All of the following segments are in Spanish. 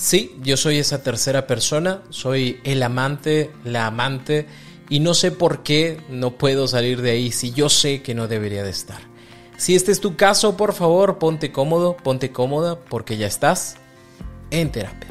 Sí, yo soy esa tercera persona, soy el amante, la amante, y no sé por qué no puedo salir de ahí si yo sé que no debería de estar. Si este es tu caso, por favor, ponte cómodo, ponte cómoda, porque ya estás en terapia.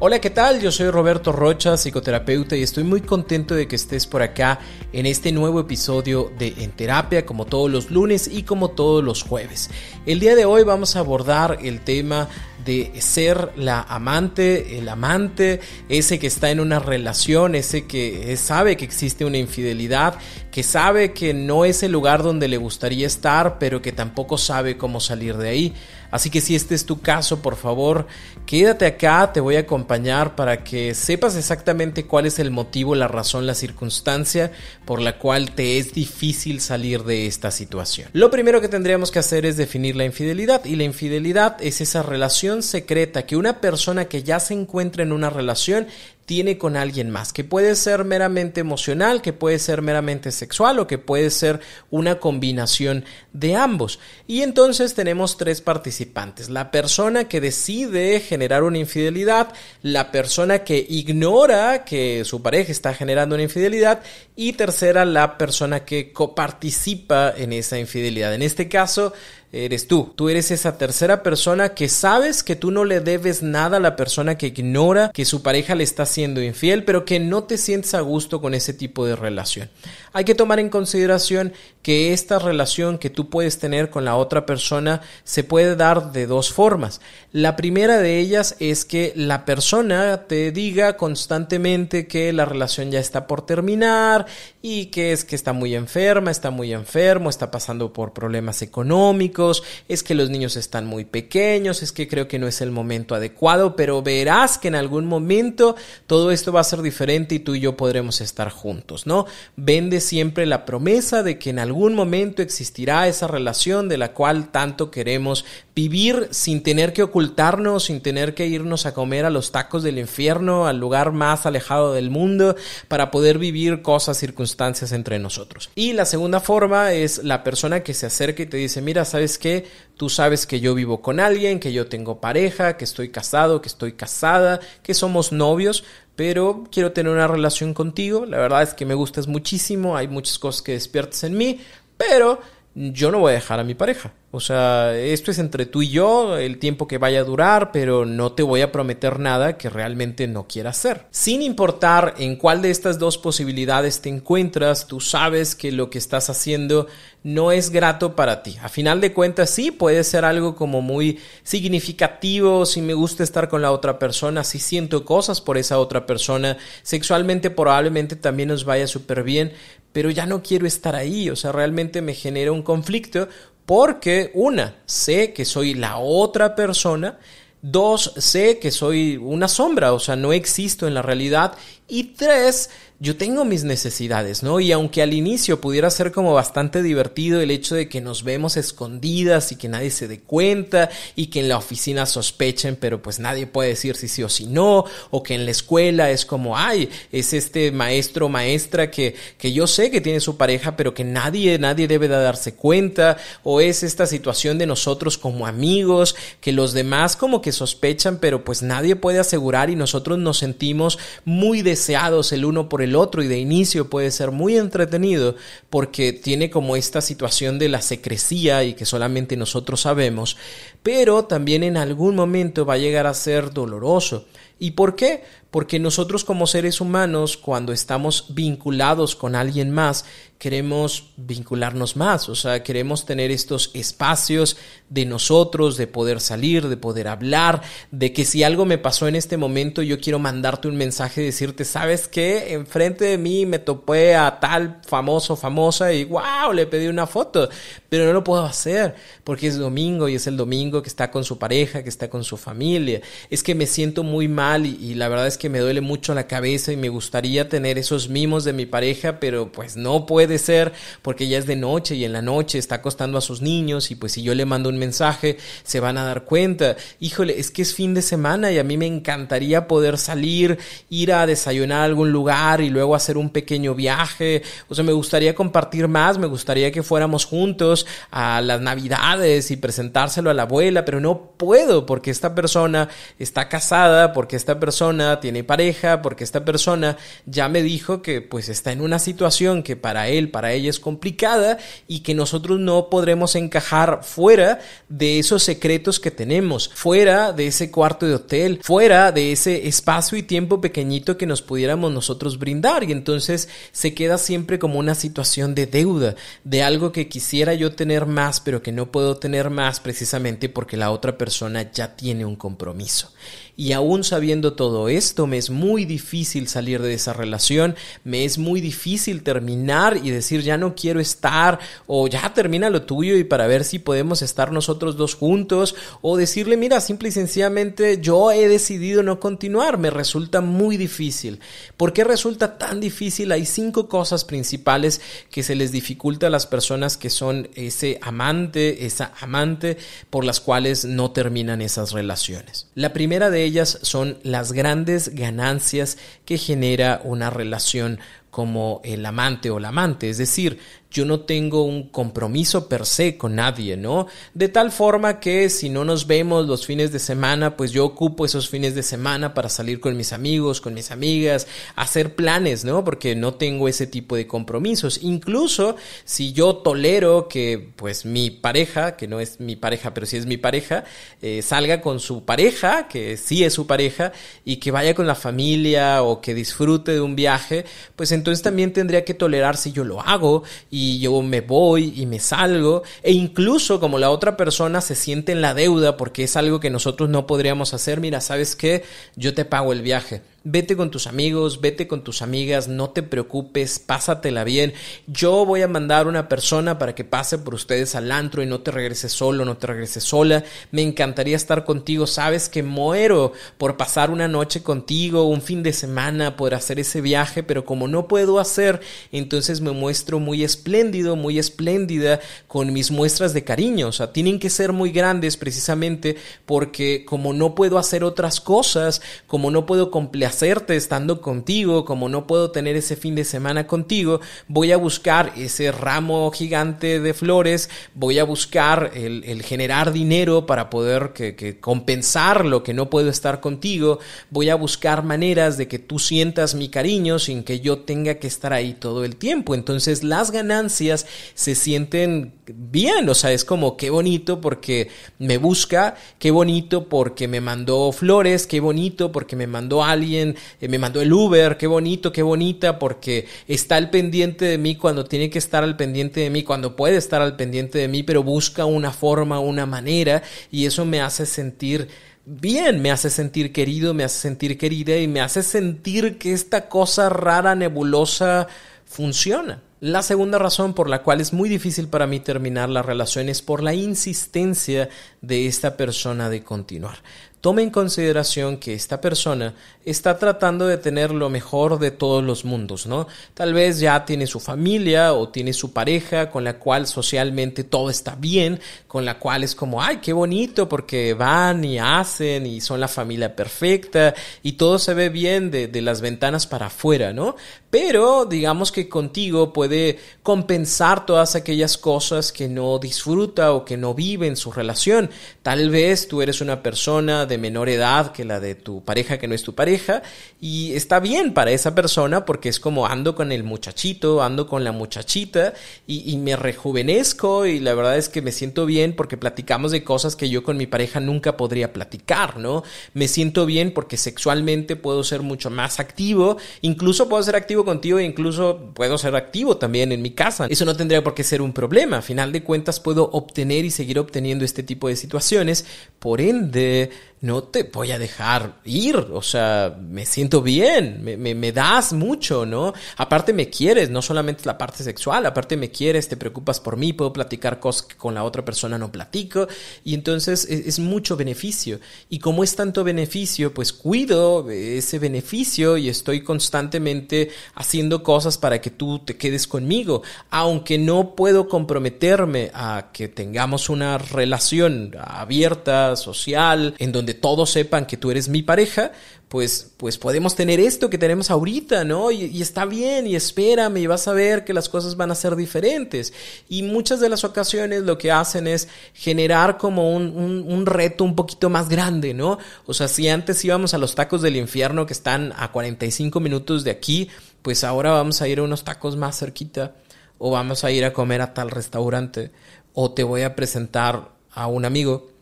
Hola, ¿qué tal? Yo soy Roberto Rocha, psicoterapeuta, y estoy muy contento de que estés por acá en este nuevo episodio de En Terapia, como todos los lunes y como todos los jueves. El día de hoy vamos a abordar el tema de ser la amante, el amante, ese que está en una relación, ese que sabe que existe una infidelidad, que sabe que no es el lugar donde le gustaría estar, pero que tampoco sabe cómo salir de ahí. Así que si este es tu caso, por favor, quédate acá, te voy a acompañar para que sepas exactamente cuál es el motivo, la razón, la circunstancia por la cual te es difícil salir de esta situación. Lo primero que tendríamos que hacer es definir la infidelidad y la infidelidad es esa relación secreta que una persona que ya se encuentra en una relación tiene con alguien más, que puede ser meramente emocional, que puede ser meramente sexual o que puede ser una combinación de ambos. Y entonces tenemos tres participantes, la persona que decide generar una infidelidad, la persona que ignora que su pareja está generando una infidelidad y tercera, la persona que coparticipa en esa infidelidad. En este caso, eres tú. Tú eres esa tercera persona que sabes que tú no le debes nada a la persona que ignora que su pareja le está siendo infiel, pero que no te sientes a gusto con ese tipo de relación. Hay que tomar en consideración que esta relación que tú puedes tener con la otra persona se puede dar de dos formas. La primera de ellas es que la persona te diga constantemente que la relación ya está por terminar y que es que está muy enferma, está muy enfermo, está pasando por problemas económicos, es que los niños están muy pequeños, es que creo que no es el momento adecuado, pero verás que en algún momento todo esto va a ser diferente y tú y yo podremos estar juntos, ¿no? Vende siempre la promesa de que en algún momento existirá esa relación de la cual tanto queremos vivir sin tener que ocultarnos, sin tener que irnos a comer a los tacos del infierno, al lugar más alejado del mundo, para poder vivir cosas, circunstancias entre nosotros. Y la segunda forma es la persona que se acerca y te dice, mira, ¿sabes que tú sabes que yo vivo con alguien, que yo tengo pareja, que estoy casado, que estoy casada, que somos novios, pero quiero tener una relación contigo. La verdad es que me gustas muchísimo, hay muchas cosas que despiertas en mí, pero yo no voy a dejar a mi pareja. O sea, esto es entre tú y yo, el tiempo que vaya a durar, pero no te voy a prometer nada que realmente no quiera hacer. Sin importar en cuál de estas dos posibilidades te encuentras, tú sabes que lo que estás haciendo no es grato para ti. A final de cuentas, sí, puede ser algo como muy significativo, si me gusta estar con la otra persona, si siento cosas por esa otra persona, sexualmente probablemente también nos vaya súper bien, pero ya no quiero estar ahí, o sea, realmente me genera un conflicto porque una, sé que soy la otra persona, dos, sé que soy una sombra, o sea, no existo en la realidad, y tres, yo tengo mis necesidades, ¿no? Y aunque al inicio pudiera ser como bastante divertido el hecho de que nos vemos escondidas y que nadie se dé cuenta y que en la oficina sospechen, pero pues nadie puede decir si sí o si no, o que en la escuela es como, ay, es este maestro o maestra que, que yo sé que tiene su pareja, pero que nadie, nadie debe de darse cuenta, o es esta situación de nosotros como amigos, que los demás como que sospechan, pero pues nadie puede asegurar y nosotros nos sentimos muy deseados el uno por el otro y de inicio puede ser muy entretenido porque tiene como esta situación de la secrecía y que solamente nosotros sabemos, pero también en algún momento va a llegar a ser doloroso. ¿Y por qué? Porque nosotros como seres humanos, cuando estamos vinculados con alguien más, queremos vincularnos más, o sea, queremos tener estos espacios de nosotros, de poder salir, de poder hablar, de que si algo me pasó en este momento, yo quiero mandarte un mensaje decirte, ¿sabes qué? Enfrente de mí me topé a tal famoso, famosa y wow, le pedí una foto, pero no lo puedo hacer porque es domingo y es el domingo que está con su pareja, que está con su familia. Es que me siento muy mal y, y la verdad es que me duele mucho la cabeza y me gustaría tener esos mimos de mi pareja, pero pues no puede ser porque ya es de noche y en la noche está acostando a sus niños y pues si yo le mando un mensaje se van a dar cuenta. Híjole, es que es fin de semana y a mí me encantaría poder salir, ir a desayunar a algún lugar y luego hacer un pequeño viaje. O sea, me gustaría compartir más, me gustaría que fuéramos juntos a las navidades y presentárselo a la abuela, pero no puedo porque esta persona está casada, porque esta persona tiene pareja, porque esta persona ya me dijo que pues está en una situación que para él para ella es complicada y que nosotros no podremos encajar fuera de esos secretos que tenemos, fuera de ese cuarto de hotel, fuera de ese espacio y tiempo pequeñito que nos pudiéramos nosotros brindar y entonces se queda siempre como una situación de deuda, de algo que quisiera yo tener más pero que no puedo tener más precisamente porque la otra persona ya tiene un compromiso. Y aún sabiendo todo esto, me es muy difícil salir de esa relación, me es muy difícil terminar y decir ya no quiero estar o ya termina lo tuyo y para ver si podemos estar nosotros dos juntos o decirle mira, simple y sencillamente yo he decidido no continuar, me resulta muy difícil. ¿Por qué resulta tan difícil? Hay cinco cosas principales que se les dificulta a las personas que son ese amante, esa amante por las cuales no terminan esas relaciones. La primera de ellas son las grandes ganancias que genera una relación como el amante o la amante, es decir, yo no tengo un compromiso per se con nadie, ¿no? De tal forma que si no nos vemos los fines de semana, pues yo ocupo esos fines de semana para salir con mis amigos, con mis amigas, hacer planes, ¿no? Porque no tengo ese tipo de compromisos. Incluso si yo tolero que pues mi pareja, que no es mi pareja, pero sí es mi pareja, eh, salga con su pareja, que sí es su pareja, y que vaya con la familia o que disfrute de un viaje, pues entonces también tendría que tolerar si yo lo hago y yo me voy y me salgo e incluso como la otra persona se siente en la deuda porque es algo que nosotros no podríamos hacer, mira, ¿sabes qué? Yo te pago el viaje Vete con tus amigos, vete con tus amigas, no te preocupes, pásatela bien. Yo voy a mandar una persona para que pase por ustedes al antro y no te regreses solo, no te regreses sola. Me encantaría estar contigo, sabes que muero por pasar una noche contigo, un fin de semana, por hacer ese viaje, pero como no puedo hacer, entonces me muestro muy espléndido, muy espléndida con mis muestras de cariño. O sea, tienen que ser muy grandes precisamente porque como no puedo hacer otras cosas, como no puedo complacer hacerte estando contigo, como no puedo tener ese fin de semana contigo, voy a buscar ese ramo gigante de flores, voy a buscar el, generar dinero para poder que, compensar lo que no puedo estar contigo, voy a buscar maneras de que tú sientas mi cariño sin que yo tenga que estar ahí todo el tiempo. Entonces las ganancias se sienten bien, o sea, es como qué bonito porque me busca, qué bonito porque me mandó flores, qué bonito porque me mandó alguien eh, me mandó el Uber, qué bonito, qué bonita, porque está al pendiente de mí cuando tiene que estar al pendiente de mí, cuando puede estar al pendiente de mí, pero busca una forma, una manera, y eso me hace sentir bien, me hace sentir querido, me hace sentir querida y me hace sentir que esta cosa rara, nebulosa, funciona. La segunda razón por la cual es muy difícil para mí terminar la relación es por la insistencia de esta persona de continuar tome en consideración que esta persona está tratando de tener lo mejor de todos los mundos, ¿no? Tal vez ya tiene su familia o tiene su pareja con la cual socialmente todo está bien, con la cual es como, ay, qué bonito porque van y hacen y son la familia perfecta y todo se ve bien de, de las ventanas para afuera, ¿no? Pero digamos que contigo puede compensar todas aquellas cosas que no disfruta o que no vive en su relación Tal vez tú eres una persona de menor edad que la de tu pareja que no es tu pareja y está bien para esa persona porque es como ando con el muchachito, ando con la muchachita y, me rejuvenezco y la verdad es que me siento bien porque platicamos de cosas que yo con mi pareja nunca podría platicar, ¿no? Me siento bien porque sexualmente puedo ser mucho más activo, incluso puedo ser activo contigo e incluso puedo ser activo también en mi casa. Eso no tendría por qué ser un problema. A final de cuentas puedo obtener y seguir obteniendo este tipo de situaciones. Por ende, no te voy a dejar ir, o sea, me siento bien, me, das mucho, ¿no? Aparte me quieres, no solamente la parte sexual, aparte me quieres, te preocupas por mí, puedo platicar cosas que con la otra persona no platico, y entonces es, es mucho beneficio. Y como es tanto beneficio, pues cuido ese beneficio y estoy constantemente haciendo cosas para que tú te quedes conmigo, aunque no puedo comprometerme a que tengamos una relación abierta, social, en donde todos sepan que tú eres mi pareja, pues, pues podemos tener esto que tenemos ahorita, ¿no? Y, está bien, y espérame, y vas a ver que las cosas van a ser diferentes. Y muchas de las ocasiones lo que hacen es generar como un, un, un reto un poquito más grande, ¿no? O sea, si antes íbamos a los tacos del infierno que están a 45 minutos de aquí, pues ahora vamos a ir a unos tacos más cerquita, o vamos a ir a comer a tal restaurante, o te voy a presentar a un amigo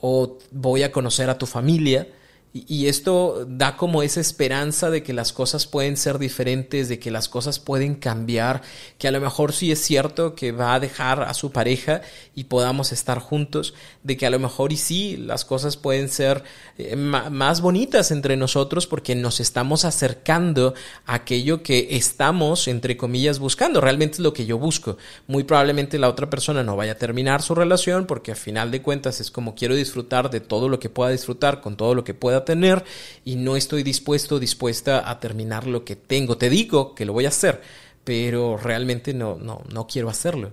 o voy a conocer a tu familia y, esto da como esa esperanza de que las cosas pueden ser diferentes, de que las cosas pueden cambiar, que a lo mejor sí es cierto que va a dejar a su pareja y podamos estar juntos, de que a lo mejor y sí las cosas pueden ser eh, más bonitas entre nosotros porque nos estamos acercando a aquello que estamos, entre comillas, buscando. Realmente es lo que yo busco. Muy probablemente la otra persona no vaya a terminar su relación porque a final de cuentas es como quiero disfrutar de todo lo que pueda disfrutar, con todo lo que pueda tener y no estoy dispuesto, dispuesta a terminar lo que tengo. Te digo que lo voy a hacer, pero realmente no, no, no quiero hacerlo.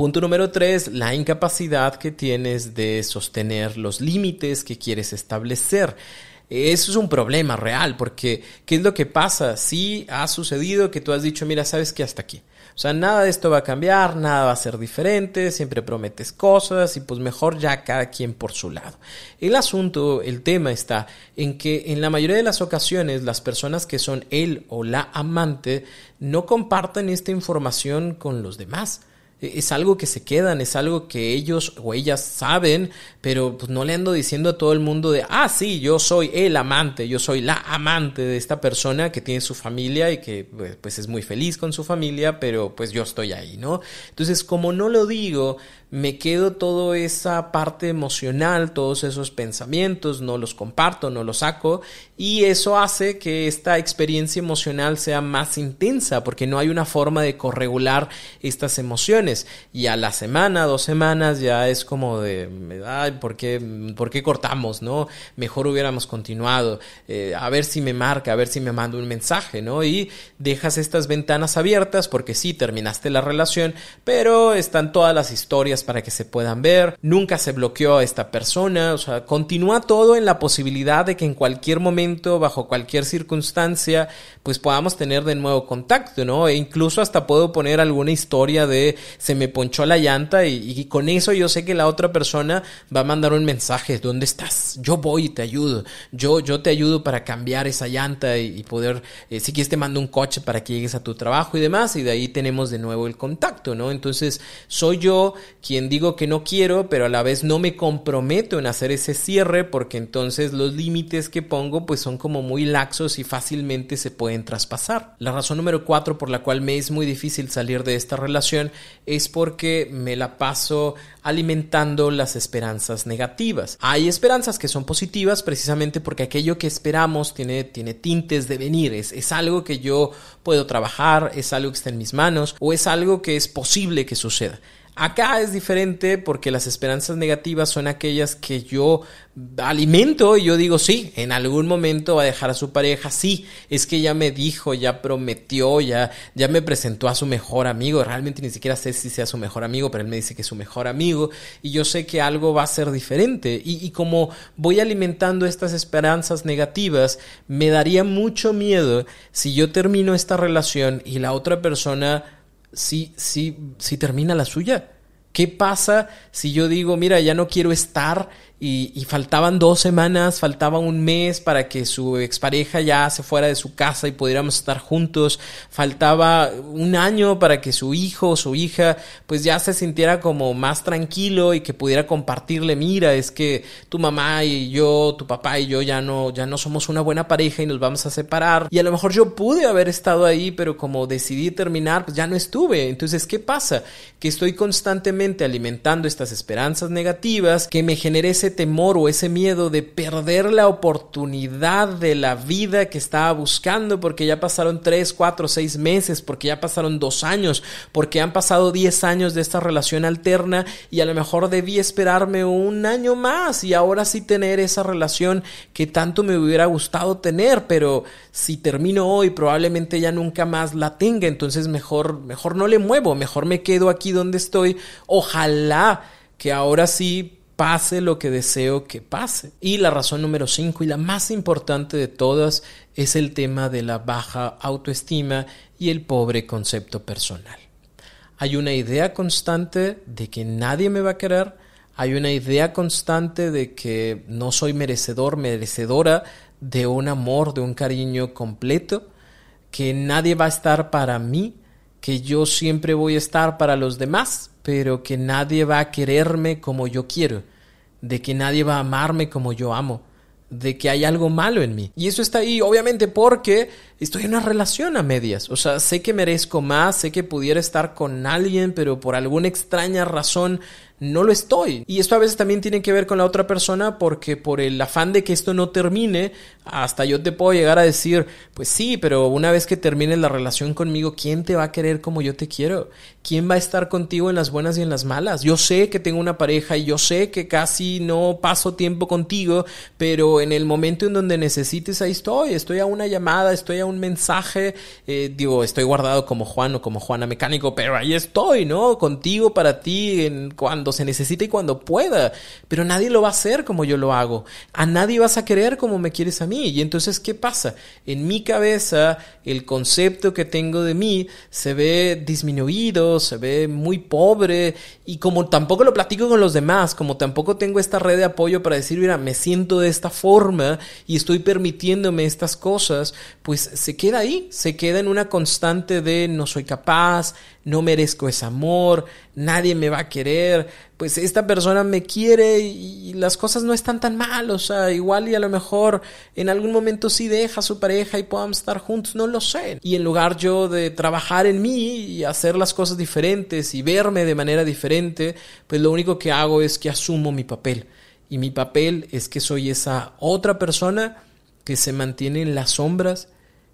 Punto número tres, la incapacidad que tienes de sostener los límites que quieres establecer. Eso es un problema real, porque ¿qué es lo que pasa? Si ha sucedido que tú has dicho, mira, sabes que hasta aquí. O sea, nada de esto va a cambiar, nada va a ser diferente, siempre prometes cosas y pues mejor ya cada quien por su lado. El asunto, el tema está en que en la mayoría de las ocasiones las personas que son él o la amante no comparten esta información con los demás. Es algo que se quedan, es algo que ellos o ellas saben, pero pues no le ando diciendo a todo el mundo de, ah, sí, yo soy el amante, yo soy la amante de esta persona que tiene su familia y que pues, pues es muy feliz con su familia, pero pues yo estoy ahí, ¿no? Entonces, como no lo digo, me quedo toda esa parte emocional, todos esos pensamientos, no los comparto, no los saco y eso hace que esta experiencia emocional sea más intensa porque no hay una forma de corregular estas emociones y a la semana, dos semanas ya es como de, ay, ¿por qué, por qué cortamos, no? Mejor hubiéramos continuado, eh, a ver si me marca, a ver si me manda un mensaje, ¿no? Y dejas estas ventanas abiertas porque sí, terminaste la relación, pero están todas las historias para que se puedan ver, nunca se bloqueó a esta persona, o sea, continúa todo en la posibilidad de que en cualquier momento, bajo cualquier circunstancia, pues podamos tener de nuevo contacto, ¿no? E incluso hasta puedo poner alguna historia de se me ponchó la llanta y, con eso yo sé que la otra persona va a mandar un mensaje, ¿dónde estás? Yo voy y te ayudo, yo, yo te ayudo para cambiar esa llanta y, poder, eh, si quieres te mando un coche para que llegues a tu trabajo y demás, y de ahí tenemos de nuevo el contacto, ¿no? Entonces, soy yo quien digo que no quiero, pero a la vez no me comprometo en hacer ese cierre porque entonces los límites que pongo pues son como muy laxos y fácilmente se pueden traspasar. La razón número cuatro por la cual me es muy difícil salir de esta relación es porque me la paso alimentando las esperanzas negativas. Hay esperanzas que son positivas precisamente porque aquello que esperamos tiene, tiene tintes de venir, es, es algo que yo puedo trabajar, es algo que está en mis manos o es algo que es posible que suceda. Acá es diferente porque las esperanzas negativas son aquellas que yo alimento y yo digo, sí, en algún momento va a dejar a su pareja, sí, es que ya me dijo, ya prometió, ya, ya me presentó a su mejor amigo, realmente ni siquiera sé si sea su mejor amigo, pero él me dice que es su mejor amigo y yo sé que algo va a ser diferente y, y como voy alimentando estas esperanzas negativas, me daría mucho miedo si yo termino esta relación y la otra persona si, si, si termina la suya? ¿Qué pasa si yo digo, mira, ya no quiero estar y, faltaban dos semanas, faltaba un mes para que su expareja ya se fuera de su casa y pudiéramos estar juntos, faltaba un año para que su hijo o su hija pues ya se sintiera como más tranquilo y que pudiera compartirle, mira, es que tu mamá y yo, tu papá y yo ya no, ya no somos una buena pareja y nos vamos a separar. Y a lo mejor yo pude haber estado ahí, pero como decidí terminar, pues ya no estuve. Entonces, ¿qué pasa? Que estoy constantemente alimentando estas esperanzas negativas que me genere ese temor o ese miedo de perder la oportunidad de la vida que estaba buscando porque ya pasaron 3, 4, 6 meses, porque ya pasaron 2 años, porque han pasado 10 años de esta relación alterna y a lo mejor debí esperarme un año más y ahora sí tener esa relación que tanto me hubiera gustado tener, pero si termino hoy probablemente ya nunca más la tenga, entonces mejor mejor no le muevo, mejor me quedo aquí donde estoy. Ojalá que ahora sí pase lo que deseo que pase. Y la razón número 5 y la más importante de todas es el tema de la baja autoestima y el pobre concepto personal. Hay una idea constante de que nadie me va a querer, hay una idea constante de que no soy merecedor, merecedora de un amor, de un cariño completo, que nadie va a estar para mí, que yo siempre voy a estar para los demás, pero que nadie va a quererme como yo quiero, de que nadie va a amarme como yo amo, de que hay algo malo en mí. Y eso está ahí, obviamente, porque estoy en una relación a medias. O sea, sé que merezco más, sé que pudiera estar con alguien, pero por alguna extraña razón no lo estoy. Y esto a veces también tiene que ver con la otra persona porque por el afán de que esto no termine, hasta yo te puedo llegar a decir, pues sí, pero una vez que termine la relación conmigo, ¿quién te va a querer como yo te quiero? ¿Quién va a estar contigo en las buenas y en las malas? Yo sé que tengo una pareja y yo sé que casi no paso tiempo contigo, pero en el momento en donde necesites, ahí estoy. Estoy a una llamada, estoy a un mensaje, eh, digo, estoy guardado como Juan o como Juana Mecánico, pero ahí estoy, ¿no? Contigo, para ti, en cuando se necesita y cuando pueda, pero nadie lo va a hacer como yo lo hago. A nadie vas a querer como me quieres a mí. Y entonces, ¿qué pasa? En mi cabeza, el concepto que tengo de mí se ve disminuido, se ve muy pobre y como tampoco lo platico con los demás, como tampoco tengo esta red de apoyo para decir, mira, me siento de esta forma y estoy permitiéndome estas cosas, pues se queda ahí, se queda en una constante de no soy capaz, no merezco ese amor, nadie me va a querer, pues esta persona me quiere y las cosas no están tan mal, o sea, igual y a lo mejor en algún momento sí deja a su pareja y podamos estar juntos, no lo sé. Y en lugar yo de trabajar en mí y hacer las cosas diferentes y verme de manera diferente, pues lo único que hago es que asumo mi papel. Y mi papel es que soy esa otra persona que se mantiene en las sombras,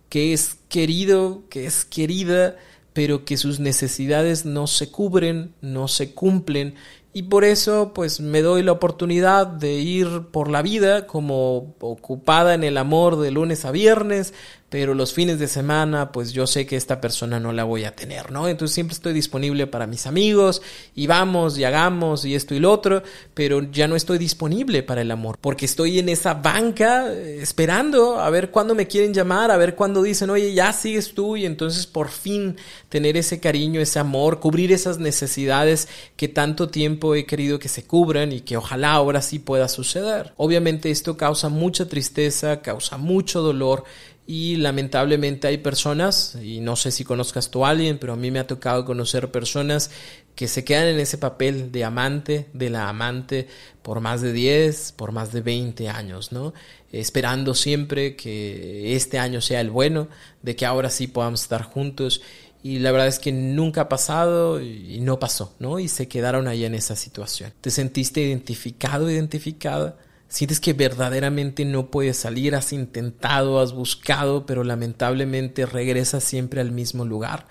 que es querido, que es querida, pero que sus necesidades no se cubren, no se cumplen. Y por eso pues me doy la oportunidad de ir por la vida como ocupada en el amor de lunes a viernes, pero los fines de semana pues yo sé que esta persona no la voy a tener, ¿no? Entonces siempre estoy disponible para mis amigos y vamos y hagamos y esto y lo otro, pero ya no estoy disponible para el amor, porque estoy en esa banca eh, esperando a ver cuándo me quieren llamar, a ver cuándo dicen, oye, ya sigues tú y entonces por fin tener ese cariño, ese amor, cubrir esas necesidades que tanto tiempo he querido que se cubran y que ojalá ahora sí pueda suceder. Obviamente esto causa mucha tristeza, causa mucho dolor y lamentablemente hay personas, y no sé si conozcas tú a alguien, pero a mí me ha tocado conocer personas que se quedan en ese papel de amante, de la amante, por más de 10, por más de 20 años, ¿no? Esperando siempre que este año sea el bueno, de que ahora sí podamos estar juntos. Y la verdad es que nunca ha pasado y no pasó, ¿no? Y se quedaron ahí en esa situación. ¿Te sentiste identificado, identificada? Sientes que verdaderamente no puedes salir, has intentado, has buscado, pero lamentablemente regresas siempre al mismo lugar.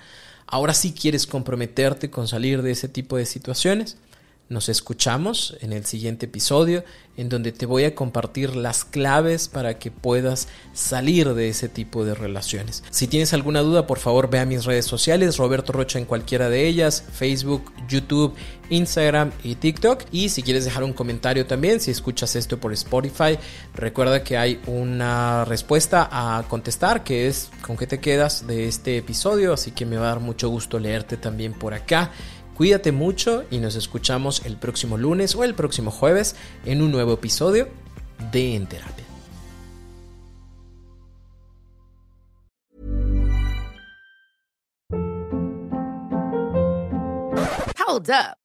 Ahora sí quieres comprometerte con salir de ese tipo de situaciones. Nos escuchamos en el siguiente episodio en donde te voy a compartir las claves para que puedas salir de ese tipo de relaciones. Si tienes alguna duda, por favor ve a mis redes sociales, Roberto Rocha en cualquiera de ellas, Facebook, YouTube, Instagram y TikTok. Y si quieres dejar un comentario también, si escuchas esto por Spotify, recuerda que hay una respuesta a contestar que es con qué te quedas de este episodio, así que me va a dar mucho gusto leerte también por acá. Cuídate mucho y nos escuchamos el próximo lunes o el próximo jueves en un nuevo episodio de En Terapia. Hold up.